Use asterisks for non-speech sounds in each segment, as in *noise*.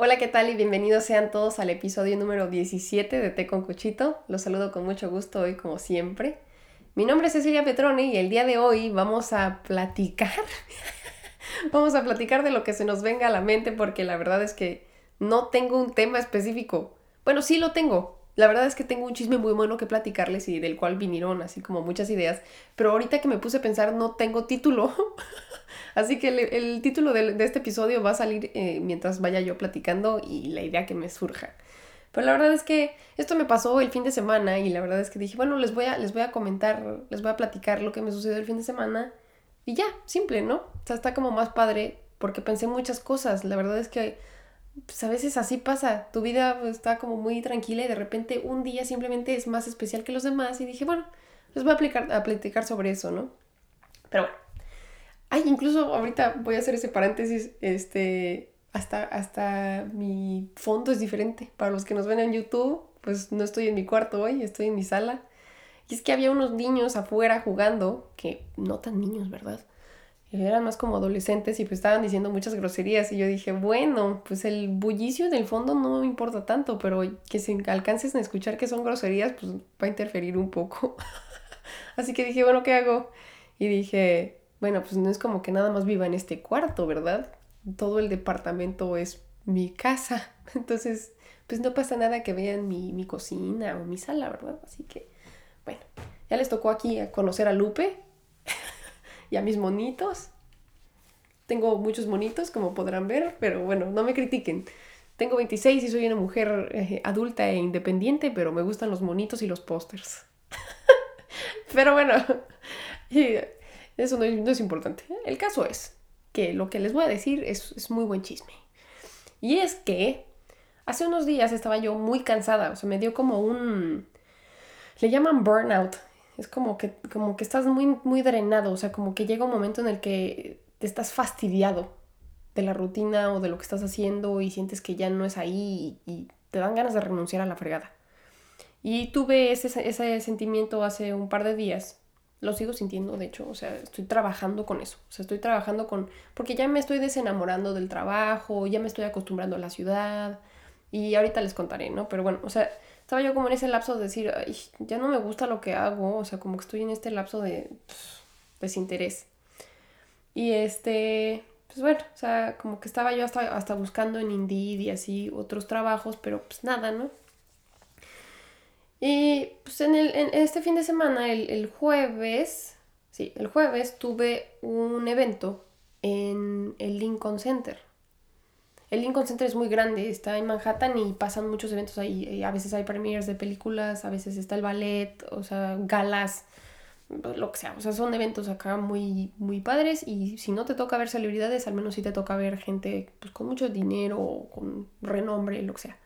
Hola, ¿qué tal? Y bienvenidos sean todos al episodio número 17 de Té con Cuchito. Los saludo con mucho gusto hoy, como siempre. Mi nombre es Cecilia Petrone y el día de hoy vamos a platicar. *laughs* vamos a platicar de lo que se nos venga a la mente porque la verdad es que no tengo un tema específico. Bueno, sí lo tengo. La verdad es que tengo un chisme muy bueno que platicarles y del cual vinieron así como muchas ideas. Pero ahorita que me puse a pensar no tengo título. *laughs* Así que el, título de, este episodio va a salir eh, mientras vaya yo platicando y la idea que me surja. Pero la verdad es que esto me pasó el fin de semana y la verdad es que dije, bueno, les voy a, les voy a comentar, les voy a platicar lo que me sucedió el fin de semana y ya, simple, ¿no? O sea, está como más padre porque pensé muchas cosas. La verdad es que pues, a veces así pasa. Tu vida está como muy tranquila y de repente un día simplemente es más especial que los demás y dije, bueno, les voy a, aplicar, a platicar sobre eso, ¿no? Pero bueno, Ay, incluso ahorita voy a hacer ese paréntesis, este, hasta, hasta mi fondo es diferente. Para los que nos ven en YouTube, pues no estoy en mi cuarto hoy, estoy en mi sala. Y es que había unos niños afuera jugando, que no tan niños, ¿verdad? Eran más como adolescentes y pues estaban diciendo muchas groserías y yo dije, bueno, pues el bullicio del fondo no me importa tanto, pero que se alcances a escuchar que son groserías, pues va a interferir un poco. *laughs* Así que dije, bueno, ¿qué hago? Y dije, bueno, pues no es como que nada más viva en este cuarto, ¿verdad? Todo el departamento es mi casa. *laughs* Entonces, pues no pasa nada que vean mi, cocina o mi sala, ¿verdad? Así que, bueno, ya les tocó aquí conocer a Lupe y a mis monitos. Tengo muchos monitos, como podrán ver, pero bueno, no me critiquen. Tengo 26 y soy una mujer eh, adulta e independiente, pero me gustan los monitos y los pósters. *laughs* pero bueno, *laughs* eso no es, importante. El caso es que lo que les voy a decir es, muy buen chisme. Y es que hace unos días estaba yo muy cansada, o sea, me dio como un... Le llaman burnout. Es como que, como que estás muy, muy drenado, o sea, como que llega un momento en el que te estás fastidiado de la rutina o de lo que estás haciendo y sientes que ya no es ahí y, te dan ganas de renunciar a la fregada. Y tuve ese, ese sentimiento hace un par de días lo sigo sintiendo, de hecho, o sea, estoy trabajando con eso, o sea, estoy trabajando con, porque ya me estoy desenamorando del trabajo, ya me estoy acostumbrando a la ciudad y ahorita les contaré, ¿no? Pero bueno, o sea, estaba yo como en ese lapso de decir, Ay, ya no me gusta lo que hago, o sea, como que estoy en este lapso de desinterés. Y este, pues bueno, o sea, como que estaba yo hasta, hasta buscando en Indeed y así otros trabajos, pero pues nada, ¿no? Y pues en, el, en este fin de semana, el, jueves, sí, el jueves tuve un evento en el Lincoln Center. El Lincoln Center es muy grande, está en Manhattan y pasan muchos eventos ahí. A veces hay premiers de películas, a veces está el ballet, o sea, galas, lo que sea. O sea, son eventos acá muy, muy padres y si no te toca ver celebridades, al menos sí te toca ver gente pues, con mucho dinero, con renombre, lo que sea.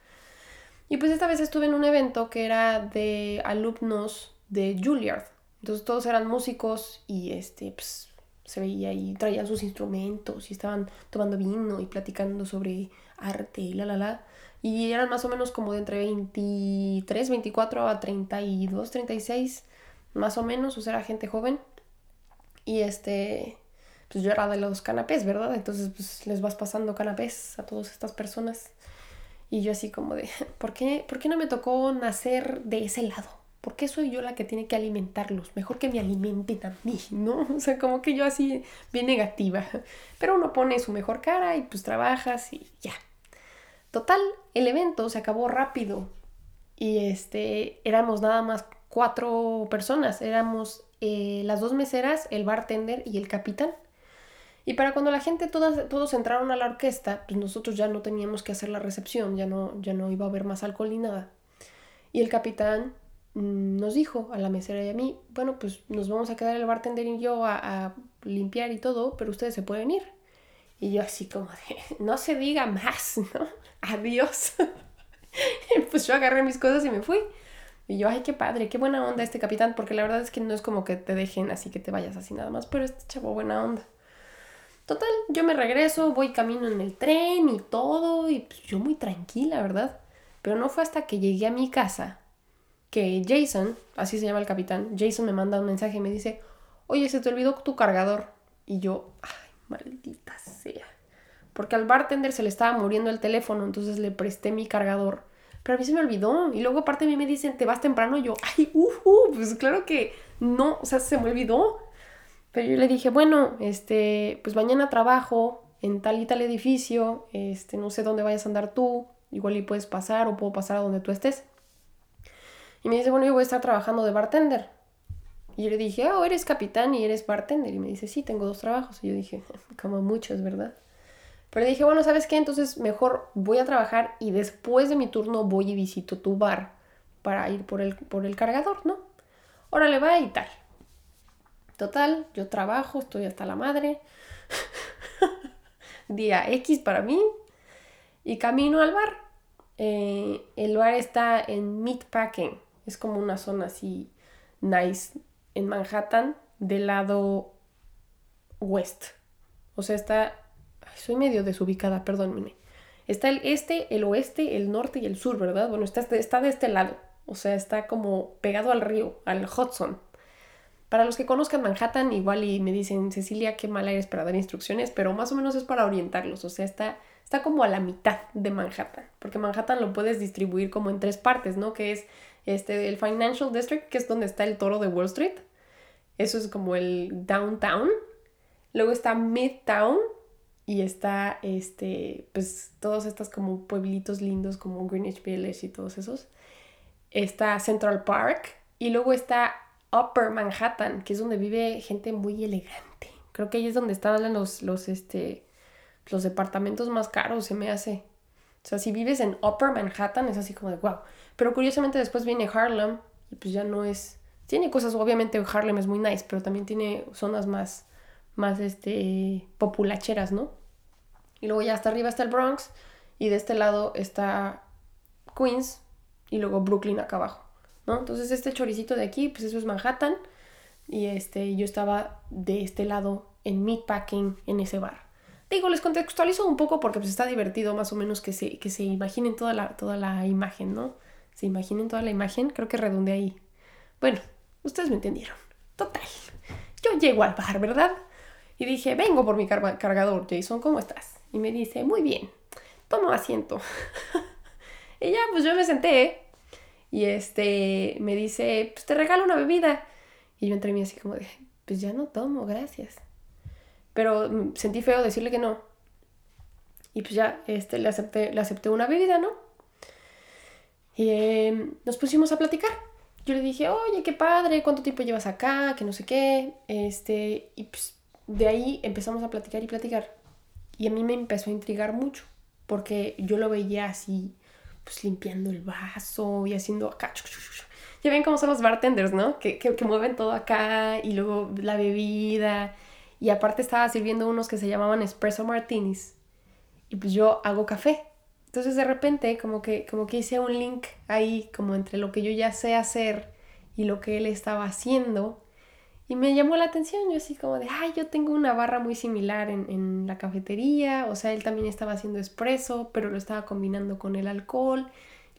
Y pues esta vez estuve en un evento que era de alumnos de Juilliard. Entonces todos eran músicos y este, pues, se veía y traían sus instrumentos y estaban tomando vino y platicando sobre arte y la la la. Y eran más o menos como de entre 23, 24 a 32, 36, más o menos, o sea, era gente joven. Y este, pues yo era de los canapés, ¿verdad? Entonces pues les vas pasando canapés a todas estas personas. Y yo así como de, *laughs* ¿por qué, ¿por qué no me tocó nacer de ese lado? ¿Por qué soy yo la que tiene que alimentarlos? Mejor que me alimenten a mí, ¿no? *laughs* O sea, como que yo así bien negativa. Pero uno pone su mejor cara y pues trabajas y ya. Total, el evento se acabó rápido. Y este, éramos nada más cuatro personas. Éramos eh, las dos meseras, el bartender y el capitán. Y para cuando la gente, todas, todos entraron a la orquesta, pues nosotros ya no teníamos que hacer la recepción, ya no, ya no iba a haber más alcohol ni nada. Y el capitán nos dijo a la mesera y a mí, bueno, pues nos vamos a quedar el bartender y yo a, limpiar y todo, pero ustedes se pueden ir. Y yo así como de, *laughs* no se diga más, *laughs* ¿no? Adiós. *laughs* pues yo agarré mis cosas y me fui. Y yo, ay, qué padre, qué buena onda este capitán, porque la verdad es que no es como que te dejen así que te vayas así nada más, pero este chavo buena onda. Total, yo me regreso, voy camino en el tren y todo, y pues yo muy tranquila, ¿verdad? Pero no fue hasta que llegué a mi casa que Jason, así se llama el capitán, Jason me manda un mensaje y me dice, oye, se te olvidó tu cargador. Y yo, ay, maldita sea. porque al bartender se le estaba muriendo el teléfono, entonces le presté mi cargador. Pero a mí se me olvidó. Y luego aparte a mí me dicen, ¿te vas temprano? Y yo, ay, uh, pues claro que no, o sea, se me olvidó. Pero yo le dije, bueno, este, pues mañana trabajo en tal y tal edificio, este, no sé dónde vayas a andar tú, igual y puedes pasar o puedo pasar a donde tú estés. Y me dice, bueno, yo voy a estar trabajando de bartender. Y yo le dije, oh, eres capitán y eres bartender. Y me dice, sí, tengo dos trabajos. Y yo dije, *laughs* como muchos, ¿verdad? Pero dije, bueno, ¿sabes qué? Entonces mejor voy a trabajar y después de mi turno voy y visito tu bar para ir por el, por el cargador, ¿no? Órale, va y tal. Total, yo trabajo, estoy hasta la madre. *laughs* Día X para mí. Y camino al bar. Eh, el bar está en Meatpacking. Es como una zona así nice en Manhattan del lado west. O sea, está soy medio desubicada, perdónenme. Está el este, el oeste, el norte y el sur, ¿verdad? Bueno, está, está de este lado. O sea, está como pegado al río, al Hudson. Para los que conozcan Manhattan, igual y me dicen, Cecilia, qué mala eres para dar instrucciones, pero más o menos es para orientarlos. O sea, está, está como a la mitad de Manhattan. Porque Manhattan lo puedes distribuir como en tres partes, ¿no? Que es este, el Financial District, que es donde está el toro de Wall Street. Eso es como el downtown. Luego está Midtown, y está, este, pues, todos estos como pueblitos lindos como Greenwich Village y todos esos. Está Central Park y luego está Upper Manhattan, que es donde vive gente muy elegante. Creo que ahí es donde están los, los, este, los departamentos más caros, se me hace. O sea, si vives en Upper Manhattan es así como de wow. Pero curiosamente después viene Harlem y pues ya no es... Tiene cosas, obviamente Harlem es muy nice, pero también tiene zonas más más este, populacheras, ¿no? Y luego ya hasta arriba está el Bronx y de este lado está Queens y luego Brooklyn acá abajo, ¿no? Entonces este choricito de aquí, pues eso es Manhattan y este, yo estaba de este lado en Meatpacking en ese bar. Digo, les contextualizo un poco porque pues está divertido más o menos que se, que se imaginen toda la, toda la imagen, ¿no? Se imaginen toda la imagen, creo que redonde ahí. Bueno, ustedes me entendieron. Total. Yo llego al bar, ¿verdad? Y dije, vengo por mi cargador, Jason, ¿cómo estás? Y me dice, muy bien, toma asiento. *laughs* y ya, pues yo me senté y este, me dice, pues te regalo una bebida. Y yo entre mí así como de, pues ya no tomo, gracias. Pero mm, sentí feo decirle que no. Y pues ya, este, le acepté, le acepté una bebida, ¿no? Em, nos pusimos a platicar. Yo le dije, oye, qué padre, ¿cuánto tiempo llevas acá? Que no sé qué. Este, y pues de ahí empezamos a platicar y platicar. Y a mí me empezó a intrigar mucho, porque yo lo veía así, pues limpiando el vaso y haciendo acá. Ya ven cómo son los bartenders, ¿no? Que, que, mueven todo acá y luego la bebida. Y aparte estaba sirviendo unos que se llamaban espresso martinis. Y pues yo hago café. Entonces de repente como que, como que hice un link ahí como entre lo que yo ya sé hacer y lo que él estaba haciendo. Y me llamó la atención, yo así como de, ay, yo tengo una barra muy similar en, la cafetería, o sea, él también estaba haciendo espresso, pero lo estaba combinando con el alcohol.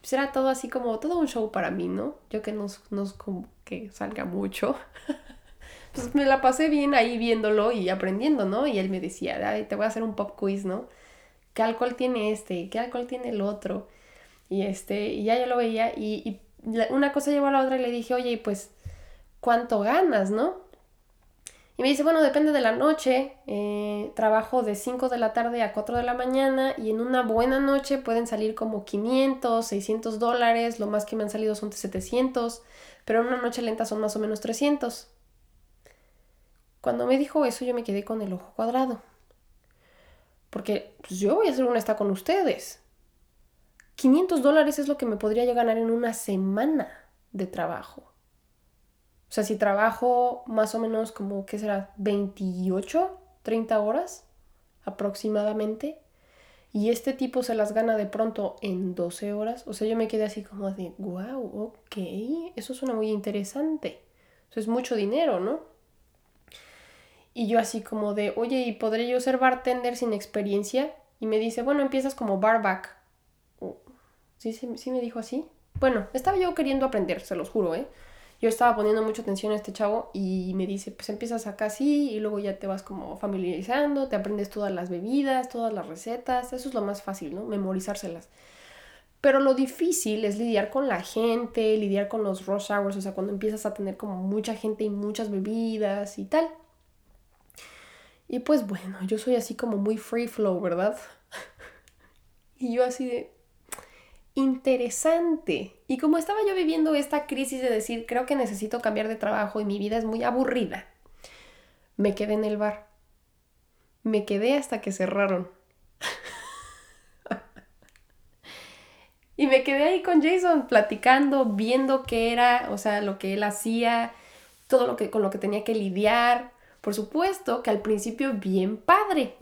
Pues era todo así como, todo un show para mí, ¿no? Yo que no, no como que salga mucho. *laughs* pues me la pasé bien ahí viéndolo y aprendiendo, ¿no? Y él me decía, te voy a hacer un pop quiz, ¿no? ¿Qué alcohol tiene este? ¿Qué alcohol tiene el otro? Y este, y ya yo lo veía y, una cosa llevó a la otra y le dije, oye, pues, ¿cuánto ganas, no? Y me dice, bueno, depende de la noche, eh, trabajo de 5 de la tarde a 4 de la mañana y en una buena noche pueden salir como 500, 600 dólares, lo más que me han salido son 700, pero en una noche lenta son más o menos 300. Cuando me dijo eso yo me quedé con el ojo cuadrado. Porque pues, yo voy a hacer una esta con ustedes. 500 dólares es lo que me podría yo ganar en una semana de trabajo. O sea, si trabajo más o menos como, ¿qué será? 28, 30 horas aproximadamente. Y este tipo se las gana de pronto en 12 horas. O sea, yo me quedé así como de, wow, ok, eso suena muy interesante. Eso es mucho dinero, ¿no? Y yo así como de, oye, ¿y podré yo ser bartender sin experiencia? Y me dice, bueno, empiezas como barback. ¿Sí, sí, sí me dijo así? Bueno, estaba yo queriendo aprender, se los juro, ¿eh? yo estaba poniendo mucha atención a este chavo y me dice, pues empiezas acá así y luego ya te vas como familiarizando, te aprendes todas las bebidas, todas las recetas, eso es lo más fácil, ¿no? Memorizárselas. Pero lo difícil es lidiar con la gente, lidiar con los rush hours, o sea, cuando empiezas a tener como mucha gente y muchas bebidas y tal. Y pues bueno, yo soy así como muy free flow, ¿verdad? *laughs* y yo así de, interesante. Y como estaba yo viviendo esta crisis de decir, creo que necesito cambiar de trabajo y mi vida es muy aburrida, me quedé en el bar. Me quedé hasta que cerraron. *laughs* y me quedé ahí con Jason platicando, viendo qué era, o sea, lo que él hacía, todo lo que con lo que tenía que lidiar. Por supuesto que al principio bien padre,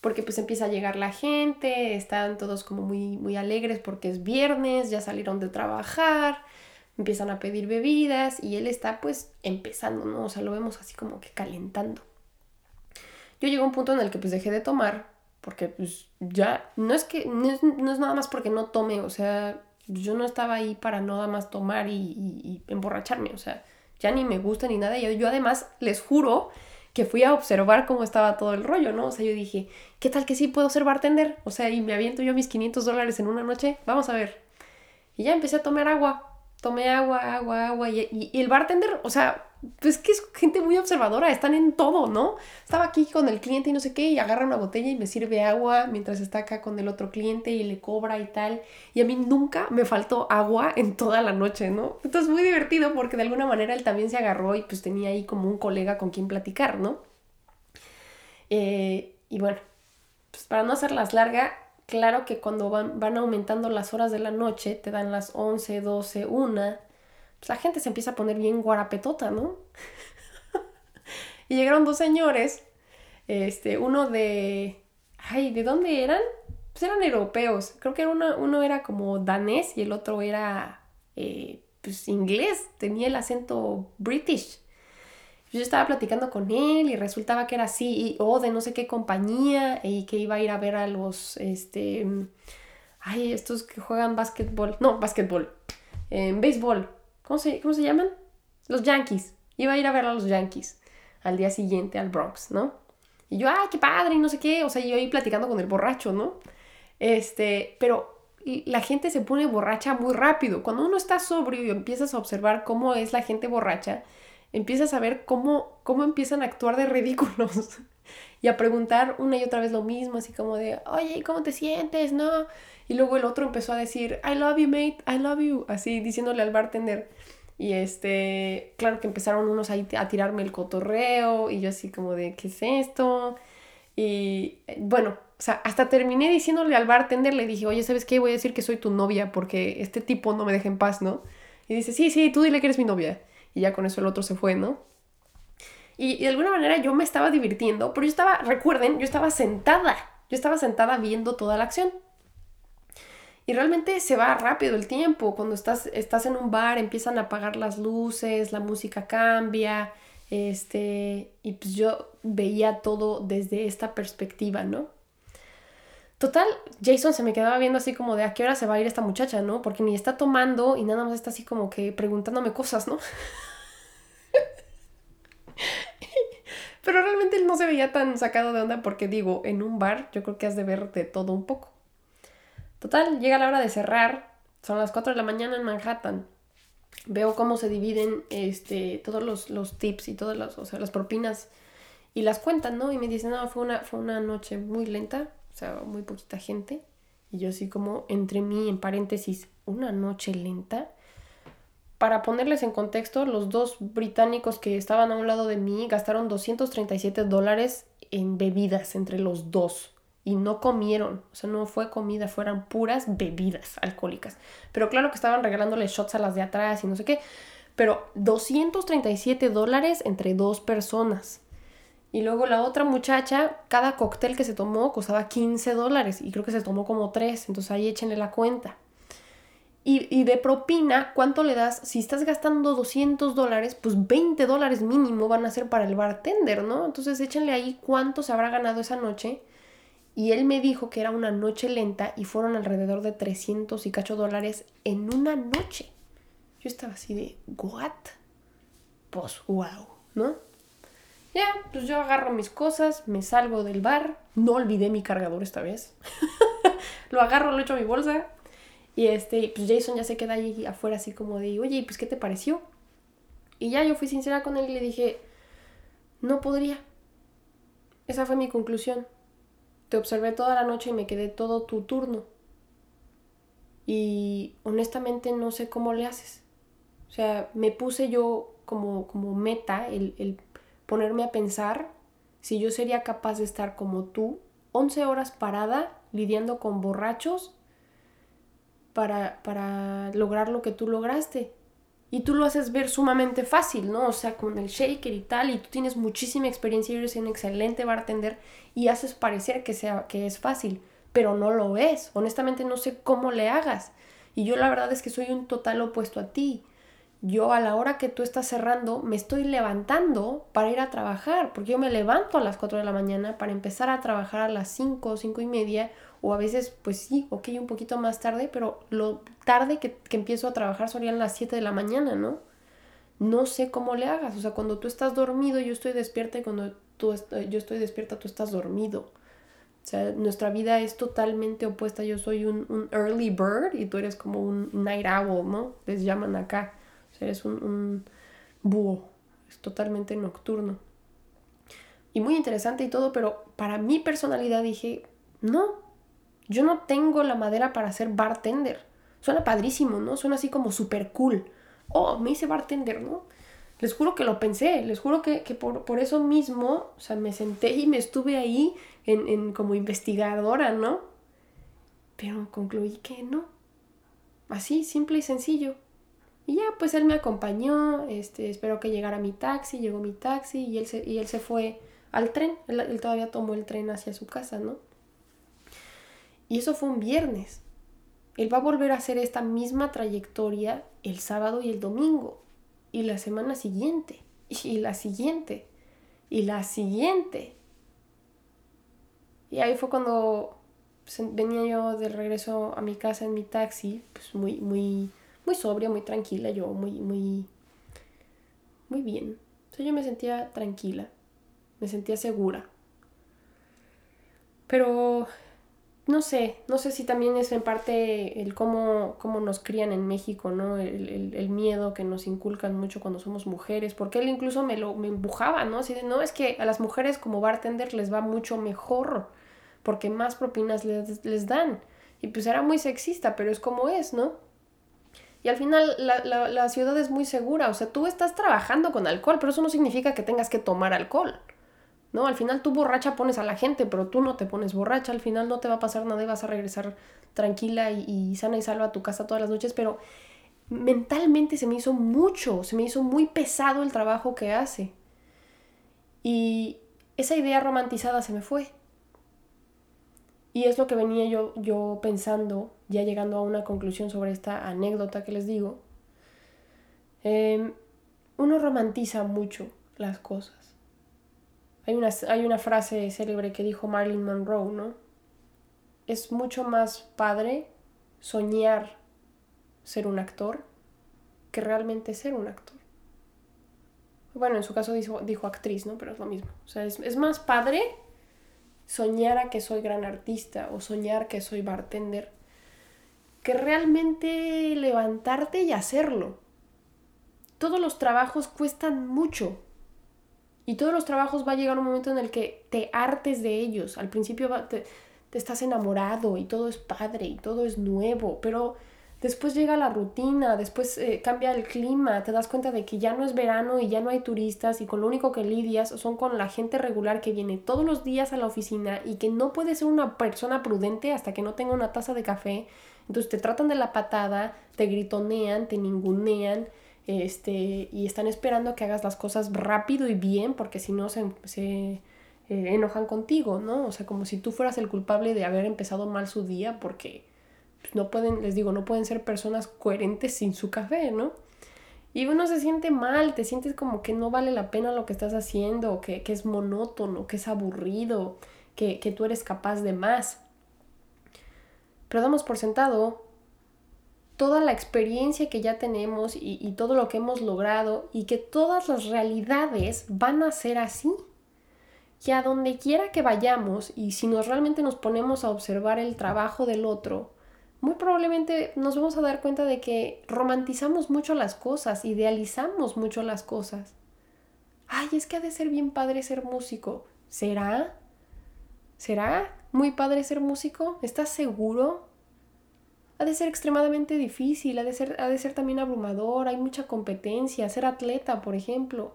porque pues empieza a llegar la gente, están todos como muy, muy alegres porque es viernes, ya salieron de trabajar, empiezan a pedir bebidas y él está pues empezando, ¿no? O sea, lo vemos así como que calentando. Yo llego a un punto en el que pues dejé de tomar porque pues ya, no es que, no es, nada más porque no tome, o sea, yo no estaba ahí para nada más tomar y, y, emborracharme, o sea, ya ni me gusta ni nada. Yo, yo además les juro que fui a observar cómo estaba todo el rollo, ¿no? O sea, yo dije, ¿qué tal que sí puedo ser bartender? O sea, y me aviento yo mis 500 dólares en una noche, vamos a ver. Y ya empecé a tomar agua, tomé agua, agua, agua, y, y el bartender, o sea, pues que es gente muy observadora, están en todo, ¿no? Estaba aquí con el cliente y no sé qué, y agarra una botella y me sirve agua mientras está acá con el otro cliente y le cobra y tal. Y a mí nunca me faltó agua en toda la noche, ¿no? Entonces muy divertido porque de alguna manera él también se agarró y pues tenía ahí como un colega con quien platicar, ¿no? Eh, y bueno, pues para no hacerlas larga, claro que cuando van, van aumentando las horas de la noche, te dan las 11, 12, 1 pues la gente se empieza a poner bien guarapetota, ¿no? *laughs* y llegaron dos señores, este, uno de... Ay, ¿de dónde eran? Pues eran europeos. Creo que uno, uno era como danés y el otro era, eh, pues, inglés. Tenía el acento british. Yo estaba platicando con él y resultaba que era así, o de no sé qué compañía, y que iba a ir a ver a los, este, ay, estos que juegan básquetbol, no, básquetbol, en eh, béisbol, ¿Cómo se, llaman? Los Yankees. Iba a ir a ver a los Yankees al día siguiente al Bronx, ¿no? Y yo, ay, qué padre, y no sé qué. O sea, yo ahí platicando con el borracho, ¿no? Este, pero la gente se pone borracha muy rápido. Cuando uno está sobrio y empiezas a observar cómo es la gente borracha, empiezas a ver cómo, cómo empiezan a actuar de ridículos *laughs* y a preguntar una y otra vez lo mismo, así como de, oye, ¿cómo te sientes? No. Y luego el otro empezó a decir, I love you, mate, I love you, así diciéndole al bartender. Y este, claro que empezaron unos ahí a tirarme el cotorreo y yo así como de, ¿qué es esto? Y bueno, o sea, hasta terminé diciéndole al bartender, le dije, oye, ¿sabes qué? Voy a decir que soy tu novia porque este tipo no me deja en paz, ¿no? Y dice, sí, sí, tú dile que eres mi novia. Y ya con eso el otro se fue, ¿no? Y, y de alguna manera yo me estaba divirtiendo, pero yo estaba, recuerden, yo estaba sentada, yo estaba sentada viendo toda la acción. Y realmente se va rápido el tiempo. Cuando estás, estás en un bar, empiezan a apagar las luces, la música cambia. Este, y pues yo veía todo desde esta perspectiva, ¿no? Total, Jason se me quedaba viendo así como de a qué hora se va a ir esta muchacha, ¿no? Porque ni está tomando y nada más está así como que preguntándome cosas, ¿no? *laughs* Pero realmente él no se veía tan sacado de onda porque digo, en un bar yo creo que has de ver de todo un poco. Total, llega la hora de cerrar. Son las 4 de la mañana en Manhattan. Veo cómo se dividen este, todos los, tips y todas las, o sea, las propinas y las cuentan, ¿no? Y me dicen, no, fue una, fue una noche muy lenta, o sea, muy poquita gente. Y yo así como entre mí, en paréntesis, una noche lenta. Para ponerles en contexto, los dos británicos que estaban a un lado de mí gastaron 237 dólares en bebidas entre los dos y no comieron, o sea, no fue comida, fueran puras bebidas alcohólicas. Pero claro que estaban regalándole shots a las de atrás y no sé qué, pero 237 dólares entre dos personas. Y luego la otra muchacha, cada cóctel que se tomó costaba 15 dólares y creo que se tomó como 3, entonces ahí échenle la cuenta. Y, y, de propina, ¿cuánto le das? Si estás gastando 200 dólares, pues 20 dólares mínimo van a ser para el bartender, ¿no? Entonces échenle ahí cuánto se habrá ganado esa noche y él me dijo que era una noche lenta y fueron alrededor de 300 y cacho dólares en una noche. Yo estaba así de, ¿what? pues wow, ¿no? Ya, pues yo agarro mis cosas, me salgo del bar, no olvidé mi cargador esta vez. *laughs* lo agarro, lo echo a mi bolsa y este, pues Jason ya se queda ahí afuera así como de, oye, pues ¿qué te pareció? Y ya yo fui sincera con él y le dije, no podría. Esa fue mi conclusión. Te observé toda la noche y me quedé todo tu turno. Y honestamente no sé cómo le haces. O sea, me puse yo como, como meta el, el ponerme a pensar si yo sería capaz de estar como tú, 11 horas parada, lidiando con borrachos para, para lograr lo que tú lograste. Y tú lo haces ver sumamente fácil, ¿no? O sea, con el shaker y tal, y tú tienes muchísima experiencia y eres un excelente bartender y haces parecer que, sea, que es fácil, pero no lo es. Honestamente no sé cómo le hagas. Y yo la verdad es que soy un total opuesto a ti yo a la hora que tú estás cerrando me estoy levantando para ir a trabajar, porque yo me levanto a las 4 de la mañana para empezar a trabajar a las 5 o 5 y media, o a veces, pues sí, ok, un poquito más tarde, pero lo tarde que, empiezo a trabajar serían las 7 de la mañana, ¿no? No sé cómo le hagas, o sea, cuando tú estás dormido yo estoy despierta y cuando tú yo estoy despierta tú estás dormido. O sea, nuestra vida es totalmente opuesta. Yo soy un, un early bird y tú eres como un night owl, ¿no? Les llaman acá es un, búho, es totalmente nocturno. Y muy interesante y todo, pero para mi personalidad dije, no, yo no tengo la madera para ser bartender. Suena padrísimo, ¿no? Suena así como súper cool. Oh, me hice bartender, ¿no? Les juro que lo pensé, les juro que, por, eso mismo, o sea, me senté y me estuve ahí en, en como investigadora, ¿no? Pero concluí que no. Así, simple y sencillo. Y ya, pues él me acompañó, este, espero que llegara mi taxi, llegó mi taxi y él se, y él se fue al tren, él, todavía tomó el tren hacia su casa, ¿no? Y eso fue un viernes. Él va a volver a hacer esta misma trayectoria el sábado y el domingo, y la semana siguiente, y la siguiente, y la siguiente. Y ahí fue cuando venía yo de regreso a mi casa en mi taxi, pues muy, muy muy sobria, muy tranquila, yo muy, muy, muy bien. O sea, yo me sentía tranquila, me sentía segura. Pero no sé, no sé si también es en parte el cómo, cómo nos crían en México, ¿no? El, el, miedo que nos inculcan mucho cuando somos mujeres, porque él incluso me lo me empujaba, ¿no? Así de, no, es que a las mujeres como bartender les va mucho mejor, porque más propinas les, les dan. Y pues era muy sexista, pero es como es, ¿no? Y al final la, ciudad es muy segura, o sea, tú estás trabajando con alcohol, pero eso no significa que tengas que tomar alcohol. ¿No? Al final tú borracha pones a la gente, pero tú no te pones borracha, al final no te va a pasar nada y vas a regresar tranquila y, sana y salva a tu casa todas las noches, pero mentalmente se me hizo mucho, se me hizo muy pesado el trabajo que hace. Y esa idea romantizada se me fue. Y es lo que venía yo, yo pensando, ya llegando a una conclusión sobre esta anécdota que les digo. Em, uno romantiza mucho las cosas. Hay una, hay una frase célebre que dijo Marilyn Monroe, ¿no? Es mucho más padre soñar ser un actor que realmente ser un actor. Bueno, en su caso dijo, dijo actriz, ¿no? Pero es lo mismo. O sea, es, es más padre soñar a que soy gran artista o soñar que soy bartender, que realmente levantarte y hacerlo. Todos los trabajos cuestan mucho. Y todos los trabajos va a llegar un momento en el que te hartes de ellos. Al principio te, te estás enamorado y todo es padre y todo es nuevo, pero Después llega la rutina, después eh, cambia el clima, te das cuenta de que ya no es verano y ya no hay turistas y con lo único que lidias son con la gente regular que viene todos los días a la oficina y que no puede ser una persona prudente hasta que no tenga una taza de café. Entonces te tratan de la patada, te gritonean, te ningunean este, y están esperando que hagas las cosas rápido y bien porque si no se, se eh, enojan contigo, ¿no? O sea, como si tú fueras el culpable de haber empezado mal su día porque pues, no pueden, les digo, no pueden ser personas coherentes sin su café, ¿no? Y uno se siente mal, te sientes como que no vale la pena lo que estás haciendo, que, que es monótono, que es aburrido, que, que tú eres capaz de más. Pero damos por sentado toda la experiencia que ya tenemos y, todo lo que hemos logrado y que todas las realidades van a ser así. Que a donde quiera que vayamos y si nos realmente nos ponemos a observar el trabajo del otro, muy probablemente nos vamos a dar cuenta de que romantizamos mucho las cosas, idealizamos mucho las cosas. Ay, es que ha de ser bien padre ser músico. ¿Será? ¿Será muy padre ser músico? ¿Estás seguro? Ha de ser extremadamente difícil, ha de ser, ha de ser también abrumador, hay mucha competencia, ser atleta, por ejemplo.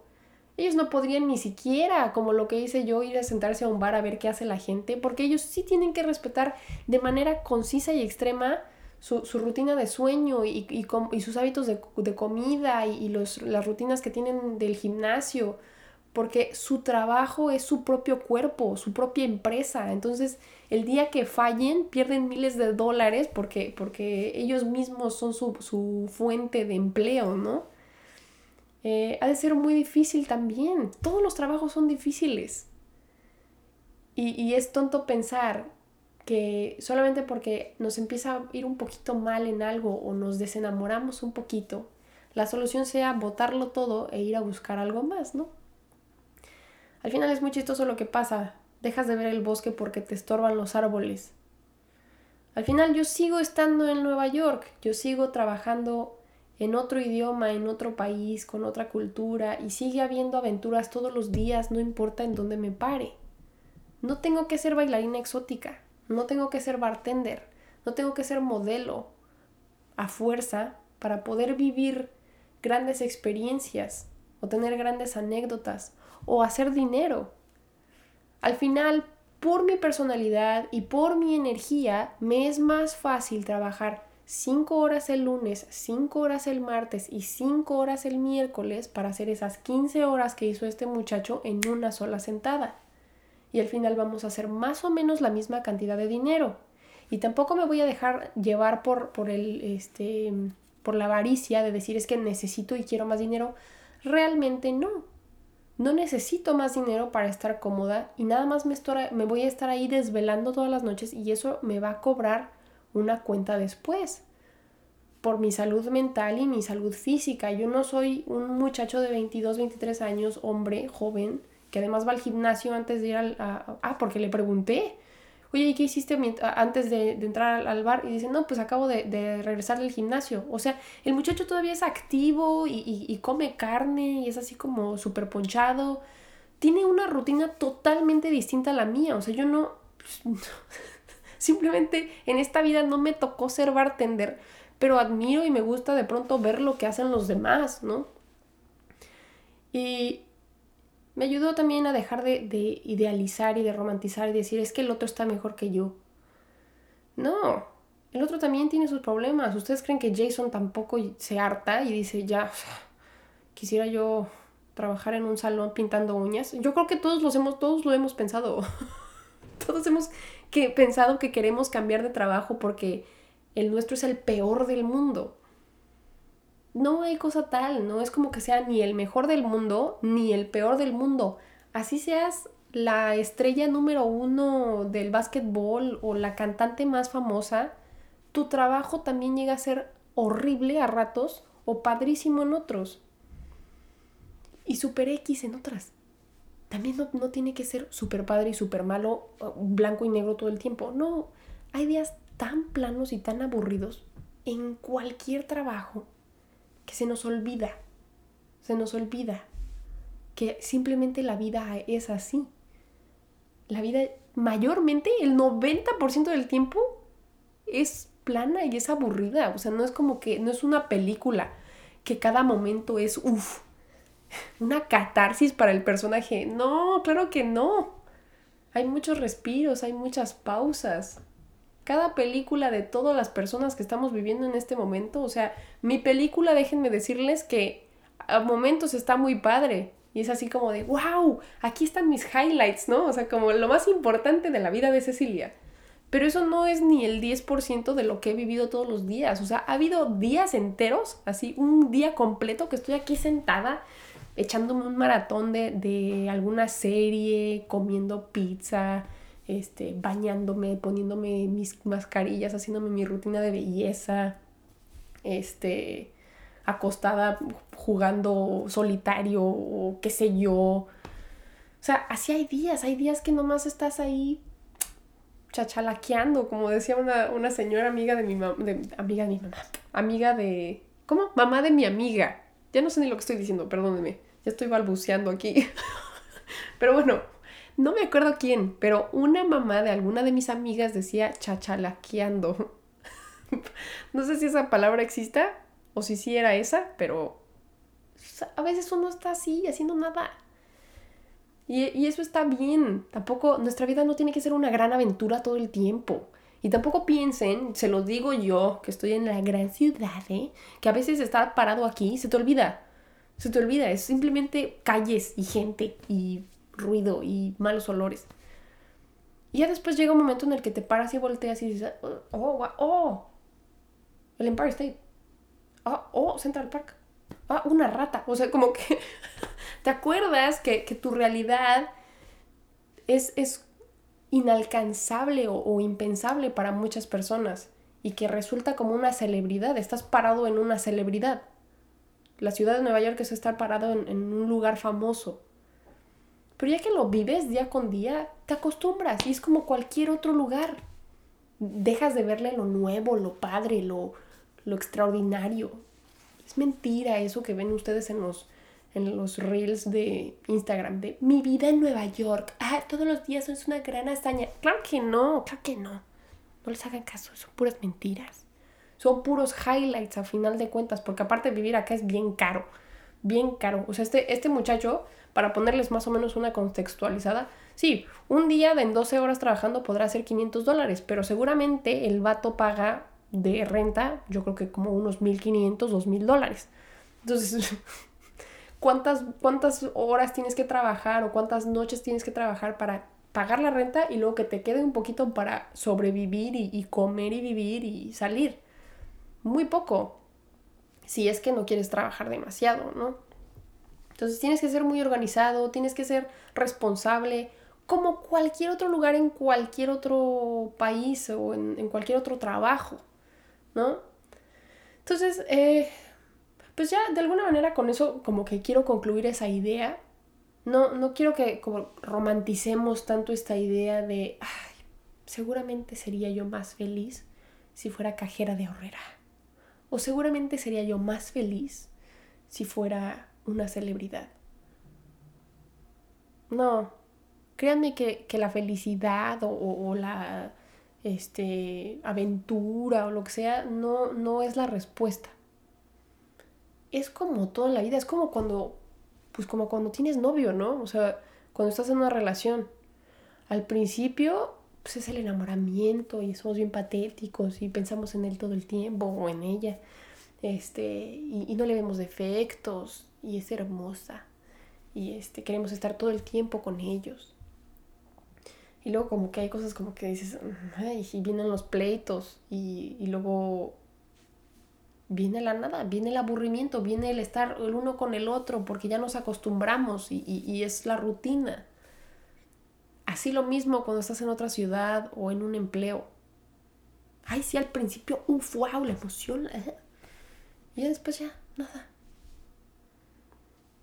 Ellos no podrían ni siquiera, como lo que hice yo, ir a sentarse a un bar a ver qué hace la gente, porque ellos sí tienen que respetar de manera concisa y extrema su, rutina de sueño y, y, sus hábitos de, comida y, los, las rutinas que tienen del gimnasio, porque su trabajo es su propio cuerpo, su propia empresa. Entonces, el día que fallen, pierden miles de dólares porque, porque ellos mismos son su, su fuente de empleo, ¿no? Eh, ha de ser muy difícil también. Todos los trabajos son difíciles. Y, y, es tonto pensar que solamente porque nos empieza a ir un poquito mal en algo o nos desenamoramos un poquito, la solución sea botarlo todo e ir a buscar algo más, ¿no? Al final es muy chistoso lo que pasa. Dejas de ver el bosque porque te estorban los árboles. Al final yo sigo estando en Nueva York, yo sigo trabajando en otro idioma, en otro país, con otra cultura y sigue habiendo aventuras todos los días, no importa en dónde me pare. No tengo que ser bailarina exótica, no tengo que ser bartender, no tengo que ser modelo a fuerza para poder vivir grandes experiencias o tener grandes anécdotas o hacer dinero. Al final, por mi personalidad y por mi energía, me es más fácil trabajar 5 horas el lunes, 5 horas el martes y 5 horas el miércoles para hacer esas 15 horas que hizo este muchacho en una sola sentada. Y al final vamos a hacer más o menos la misma cantidad de dinero. Y tampoco me voy a dejar llevar por, por, el, este, por la avaricia de decir es que necesito y quiero más dinero. Realmente no. No necesito más dinero para estar cómoda y nada más me, me voy a estar ahí desvelando todas las noches y eso me va a cobrar una cuenta después por mi salud mental y mi salud física. Yo no soy un muchacho de 22, 23 años, hombre, joven, que además va al gimnasio antes de ir al... ah, porque le pregunté, oye, ¿y qué hiciste antes de, entrar al, bar? Y dice, no, pues acabo de, regresar del gimnasio. O sea, el muchacho todavía es activo y, y come carne y es así como súper ponchado. Tiene una rutina totalmente distinta a la mía. O sea, yo no... Pues, *laughs* Simplemente en esta vida no me tocó ser bartender, pero admiro y me gusta de pronto ver lo que hacen los demás, ¿no? Y me ayudó también a dejar de, idealizar y de romantizar y decir es que el otro está mejor que yo. No, el otro también tiene sus problemas. ¿Ustedes creen que Jason tampoco se harta y dice ya, quisiera yo trabajar en un salón pintando uñas? Yo creo que todos los hemos, todos lo hemos pensado. *laughs* todos hemos que pensado que queremos cambiar de trabajo porque el nuestro es el peor del mundo. No hay cosa tal, no es como que sea ni el mejor del mundo ni el peor del mundo. Así seas la estrella número uno del básquetbol o la cantante más famosa, tu trabajo también llega a ser horrible a ratos o padrísimo en otros. Y super X en otras también no, tiene que ser súper padre y súper malo, blanco y negro todo el tiempo. No, hay días tan planos y tan aburridos en cualquier trabajo que se nos olvida, se nos olvida que simplemente la vida es así. La vida mayormente, el 90% del tiempo es plana y es aburrida. O sea, no es como que, no es una película que cada momento es, uff, una catarsis para el personaje. No, claro que no. Hay muchos respiros, hay muchas pausas. Cada película de todas las personas que estamos viviendo en este momento, o sea, mi película, déjenme decirles que a momentos está muy padre. Y es así como de, wow, aquí están mis highlights, ¿no? O sea, como lo más importante de la vida de Cecilia. Pero eso no es ni el 10% de lo que he vivido todos los días. O sea, ha habido días enteros, así un día completo que estoy aquí sentada echándome un maratón de, alguna serie, comiendo pizza, este, bañándome, poniéndome mis mascarillas, haciéndome mi rutina de belleza. este, acostada jugando solitario o qué sé yo. O sea, así hay días, hay días que nomás estás ahí chachalaqueando, como decía una, señora amiga de mi mamá, amiga de mi mamá, amiga de, ¿cómo? Mamá de mi amiga. Ya no sé ni lo que estoy diciendo, perdónenme, ya estoy balbuceando aquí. *laughs* pero bueno, no me acuerdo quién, pero una mamá de alguna de mis amigas decía chachalaqueando. *laughs* no sé si esa palabra exista o si sí era esa, pero a veces uno está así, haciendo nada. Y, eso está bien. Tampoco, nuestra vida no tiene que ser una gran aventura todo el tiempo. Y tampoco piensen, se lo digo yo, que estoy en la gran ciudad, ¿eh? que a veces estar parado aquí se te olvida. Se te olvida, es simplemente calles y gente y ruido y malos olores. Y ya después llega un momento en el que te paras y volteas y dices, oh, oh, oh el Empire State. Ah, oh, Central Park. Ah, una rata. O sea, como que *laughs* te acuerdas que, tu realidad es, es inalcanzable o, impensable para muchas personas y que resulta como una celebridad. Estás parado en una celebridad. La ciudad de Nueva York es estar parado en, en un lugar famoso. Pero ya que lo vives día con día, te acostumbras y es como cualquier otro lugar. Dejas de verle lo nuevo, lo padre, lo, lo extraordinario. Es mentira eso que ven ustedes en los, en los reels de Instagram de mi vida en Nueva York. Ah, todos los días es una gran hazaña. Claro que no, claro que no. No les hagan caso, son puras mentiras. Son puros highlights a final de cuentas, porque aparte vivir acá es bien caro. Bien caro. O sea, este, este muchacho, para ponerles más o menos una contextualizada, sí, un día de en 12 horas trabajando podrá ser 500 dólares, pero seguramente el vato paga de renta, yo creo que como unos 1.500, 2.000 dólares. Entonces, *laughs* ¿cuántas, ¿cuántas horas tienes que trabajar o cuántas noches tienes que trabajar para pagar la renta y luego que te quede un poquito para sobrevivir y, y comer y vivir y salir? Muy poco, si es que no quieres trabajar demasiado, ¿no? Entonces tienes que ser muy organizado, tienes que ser responsable, como cualquier otro lugar en cualquier otro país o en, en cualquier otro trabajo. ¿no? Entonces, eh, pues ya de alguna manera con eso como que quiero concluir esa idea. No, no quiero que como romanticemos tanto esta idea de, ay, seguramente sería yo más feliz si fuera cajera de ahorrera. O seguramente sería yo más feliz si fuera una celebridad. No, créanme que, la felicidad o la este, aventura o lo que sea, no, no es la respuesta. Es como toda la vida, es como cuando, pues como cuando tienes novio, ¿no? O sea, cuando estás en una relación. Al principio, pues es el enamoramiento y somos bien patéticos y pensamos en él todo el tiempo o en ella. Este, y, y no le vemos defectos y es hermosa. Y este, queremos estar todo el tiempo con ellos. Y luego como que hay cosas como que dices, ay, y vienen los pleitos y, luego viene la nada, viene el aburrimiento, viene el estar el uno con el otro porque ya nos acostumbramos y, y, es la rutina. Así lo mismo cuando estás en otra ciudad o en un empleo. Ay, sí, al principio, uff, wow, la emoción. Y después ya, nada.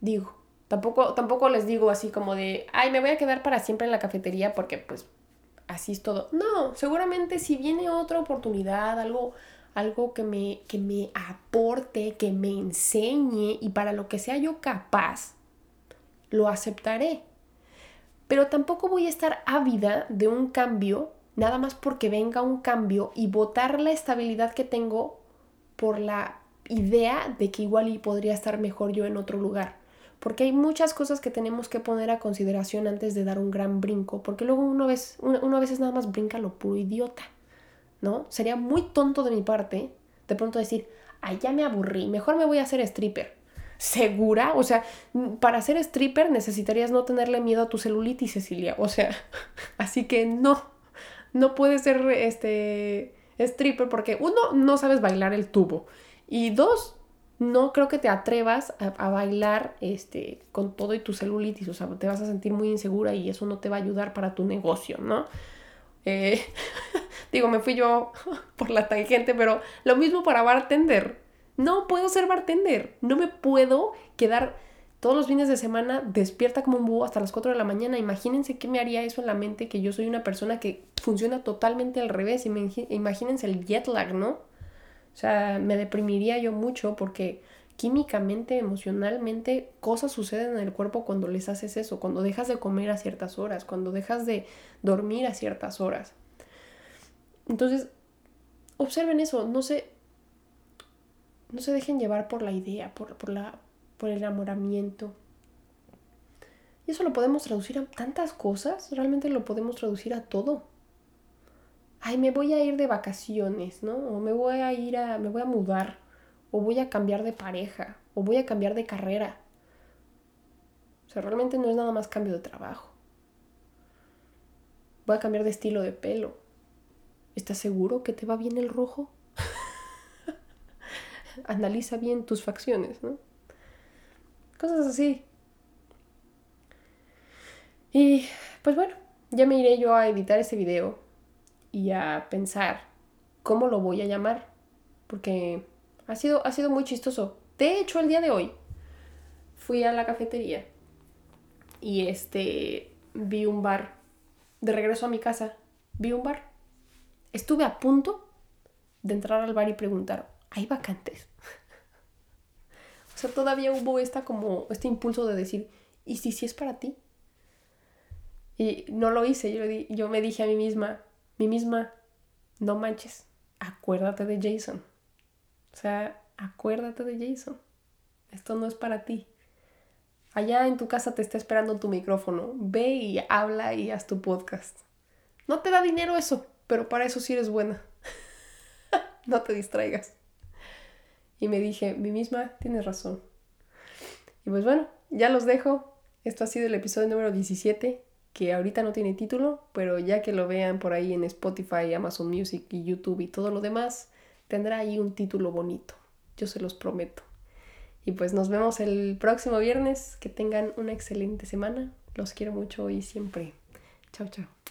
Digo, Tampoco, les digo así como de, ay, me voy a quedar para siempre en la cafetería porque pues así es todo. No, seguramente si viene otra oportunidad, algo, algo que, me, que me aporte, que me enseñe y para lo que sea yo capaz, lo aceptaré. Pero tampoco voy a estar ávida de un cambio, nada más porque venga un cambio y votar la estabilidad que tengo por la idea de que igual y podría estar mejor yo en otro lugar porque hay muchas cosas que tenemos que poner a consideración antes de dar un gran brinco, porque luego uno, vez, uno, a veces nada más brinca lo puro idiota, ¿no? Sería muy tonto de mi parte de pronto decir, ay, ya me aburrí, mejor me voy a hacer stripper. ¿Segura? O sea, para ser stripper necesitarías no tenerle miedo a tu celulitis, Cecilia. O sea, *laughs* así que no, no puedes ser este stripper porque uno, no sabes bailar el tubo. Y dos, no creo que te atrevas a, bailar este, con todo y tu celulitis, o sea, te vas a sentir muy insegura y eso no te va a ayudar para tu negocio, ¿no? Eh, *laughs* digo, me fui yo *laughs* por la tangente, pero lo mismo para bartender. No puedo ser bartender. No me puedo quedar todos los fines de semana despierta como un búho hasta las 4 de la mañana. Imagínense qué me haría eso en la mente, que yo soy una persona que funciona totalmente al revés. Imagínense el jet lag, ¿no? O sea, me deprimiría yo mucho porque químicamente, emocionalmente, cosas suceden en el cuerpo cuando les haces eso, cuando dejas de comer a ciertas horas, cuando dejas de dormir a ciertas horas. Entonces, observen eso, no se, no se dejen llevar por la idea, por, por, la, por el enamoramiento. Y eso lo podemos traducir a tantas cosas, realmente lo podemos traducir a todo. Ay, me voy a ir de vacaciones, ¿no? O me voy a ir a, me voy a mudar, o voy a cambiar de pareja, o voy a cambiar de carrera. O sea, realmente no es nada más cambio de trabajo. Voy a cambiar de estilo de pelo. ¿Estás seguro que te va bien el rojo? *laughs* Analiza bien tus facciones, ¿no? Cosas así. Y pues bueno, ya me iré yo a editar ese video y a pensar cómo lo voy a llamar. Porque ha sido, ha sido muy chistoso. De hecho, el día de hoy fui a la cafetería y este vi un bar. De regreso a mi casa, vi un bar. Estuve a punto de entrar al bar y preguntar, ¿hay vacantes? *laughs* O sea, todavía hubo esta como, este impulso de decir, ¿y si sí es para ti? Y no lo hice, yo, yo me dije a mí misma, mí misma, no manches, acuérdate de Jason. O sea, acuérdate de Jason. Esto no es para ti. Allá en tu casa te está esperando tu micrófono. Ve y habla y haz tu podcast. No te da dinero eso, pero para eso sí eres buena. *laughs* no te distraigas. Y me dije, mi misma, tienes razón. Y pues bueno, ya los dejo. Esto ha sido el episodio número 17, que ahorita no tiene título, pero ya que lo vean por ahí en Spotify, Amazon Music y YouTube y todo lo demás, tendrá ahí un título bonito. Yo se los prometo. Y pues nos vemos el próximo viernes. Que tengan una excelente semana. Los quiero mucho y siempre. Chao, chao.